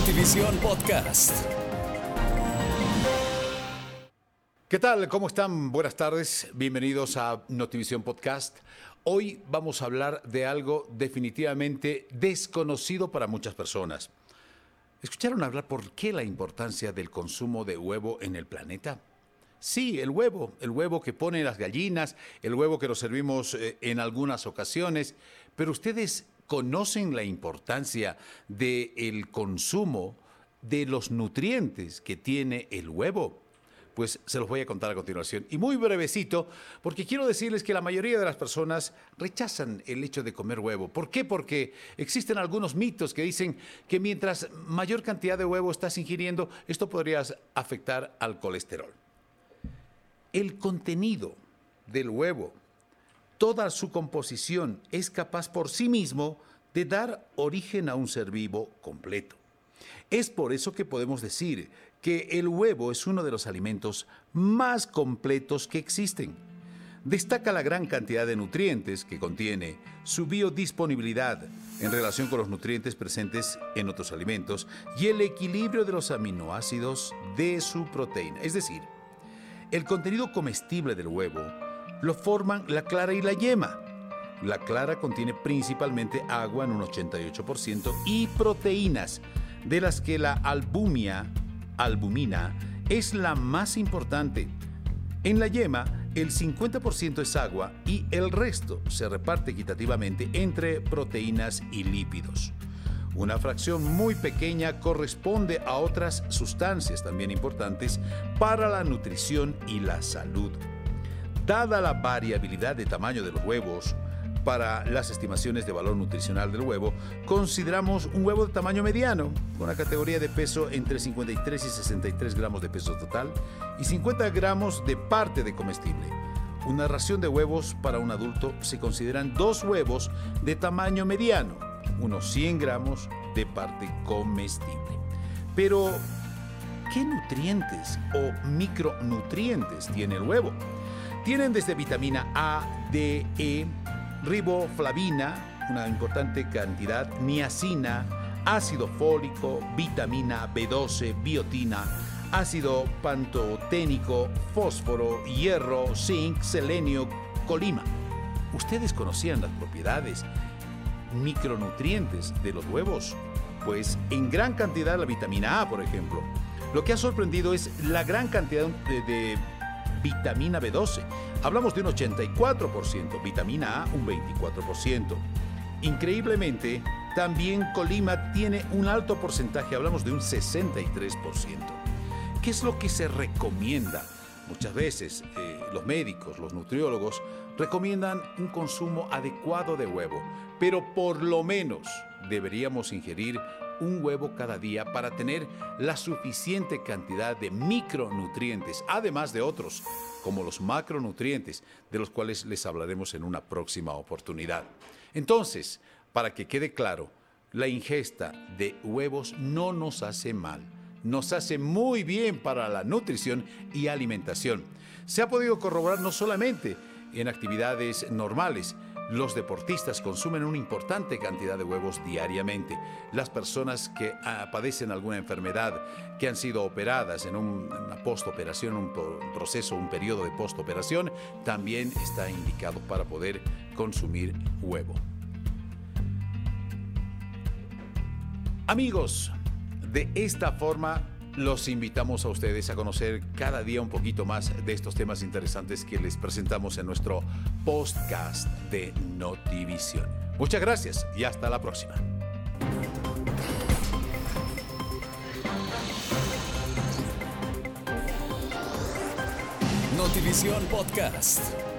Notivisión Podcast. ¿Qué tal? ¿Cómo están? Buenas tardes. Bienvenidos a Notivisión Podcast. Hoy vamos a hablar de algo definitivamente desconocido para muchas personas. ¿Escucharon hablar por qué la importancia del consumo de huevo en el planeta? Sí, el huevo, el huevo que ponen las gallinas, el huevo que nos servimos eh, en algunas ocasiones, pero ustedes conocen la importancia del consumo de los nutrientes que tiene el huevo. Pues se los voy a contar a continuación. Y muy brevecito, porque quiero decirles que la mayoría de las personas rechazan el hecho de comer huevo. ¿Por qué? Porque existen algunos mitos que dicen que mientras mayor cantidad de huevo estás ingiriendo, esto podría afectar al colesterol. El contenido del huevo toda su composición es capaz por sí mismo de dar origen a un ser vivo completo. Es por eso que podemos decir que el huevo es uno de los alimentos más completos que existen. Destaca la gran cantidad de nutrientes que contiene, su biodisponibilidad en relación con los nutrientes presentes en otros alimentos y el equilibrio de los aminoácidos de su proteína. Es decir, el contenido comestible del huevo lo forman la clara y la yema. La clara contiene principalmente agua en un 88% y proteínas, de las que la albumia, albumina, es la más importante. En la yema, el 50% es agua y el resto se reparte equitativamente entre proteínas y lípidos. Una fracción muy pequeña corresponde a otras sustancias también importantes para la nutrición y la salud. Dada la variabilidad de tamaño de los huevos, para las estimaciones de valor nutricional del huevo, consideramos un huevo de tamaño mediano, con una categoría de peso entre 53 y 63 gramos de peso total y 50 gramos de parte de comestible. Una ración de huevos para un adulto se consideran dos huevos de tamaño mediano, unos 100 gramos de parte comestible. Pero, ¿qué nutrientes o micronutrientes tiene el huevo? Tienen desde vitamina A, D, E, riboflavina, una importante cantidad, niacina, ácido fólico, vitamina B12, biotina, ácido pantoténico, fósforo, hierro, zinc, selenio, colima. ¿Ustedes conocían las propiedades micronutrientes de los huevos? Pues en gran cantidad la vitamina A, por ejemplo. Lo que ha sorprendido es la gran cantidad de, de vitamina B12. Hablamos de un 84%, vitamina A un 24%. Increíblemente, también Colima tiene un alto porcentaje, hablamos de un 63%. ¿Qué es lo que se recomienda? Muchas veces eh, los médicos, los nutriólogos, recomiendan un consumo adecuado de huevo, pero por lo menos deberíamos ingerir un huevo cada día para tener la suficiente cantidad de micronutrientes, además de otros, como los macronutrientes, de los cuales les hablaremos en una próxima oportunidad. Entonces, para que quede claro, la ingesta de huevos no nos hace mal, nos hace muy bien para la nutrición y alimentación. Se ha podido corroborar no solamente en actividades normales, los deportistas consumen una importante cantidad de huevos diariamente. Las personas que ah, padecen alguna enfermedad, que han sido operadas en una postoperación, un proceso, un periodo de postoperación, también está indicado para poder consumir huevo. Amigos, de esta forma los invitamos a ustedes a conocer cada día un poquito más de estos temas interesantes que les presentamos en nuestro podcast de Notivisión. Muchas gracias y hasta la próxima. Notivisión Podcast.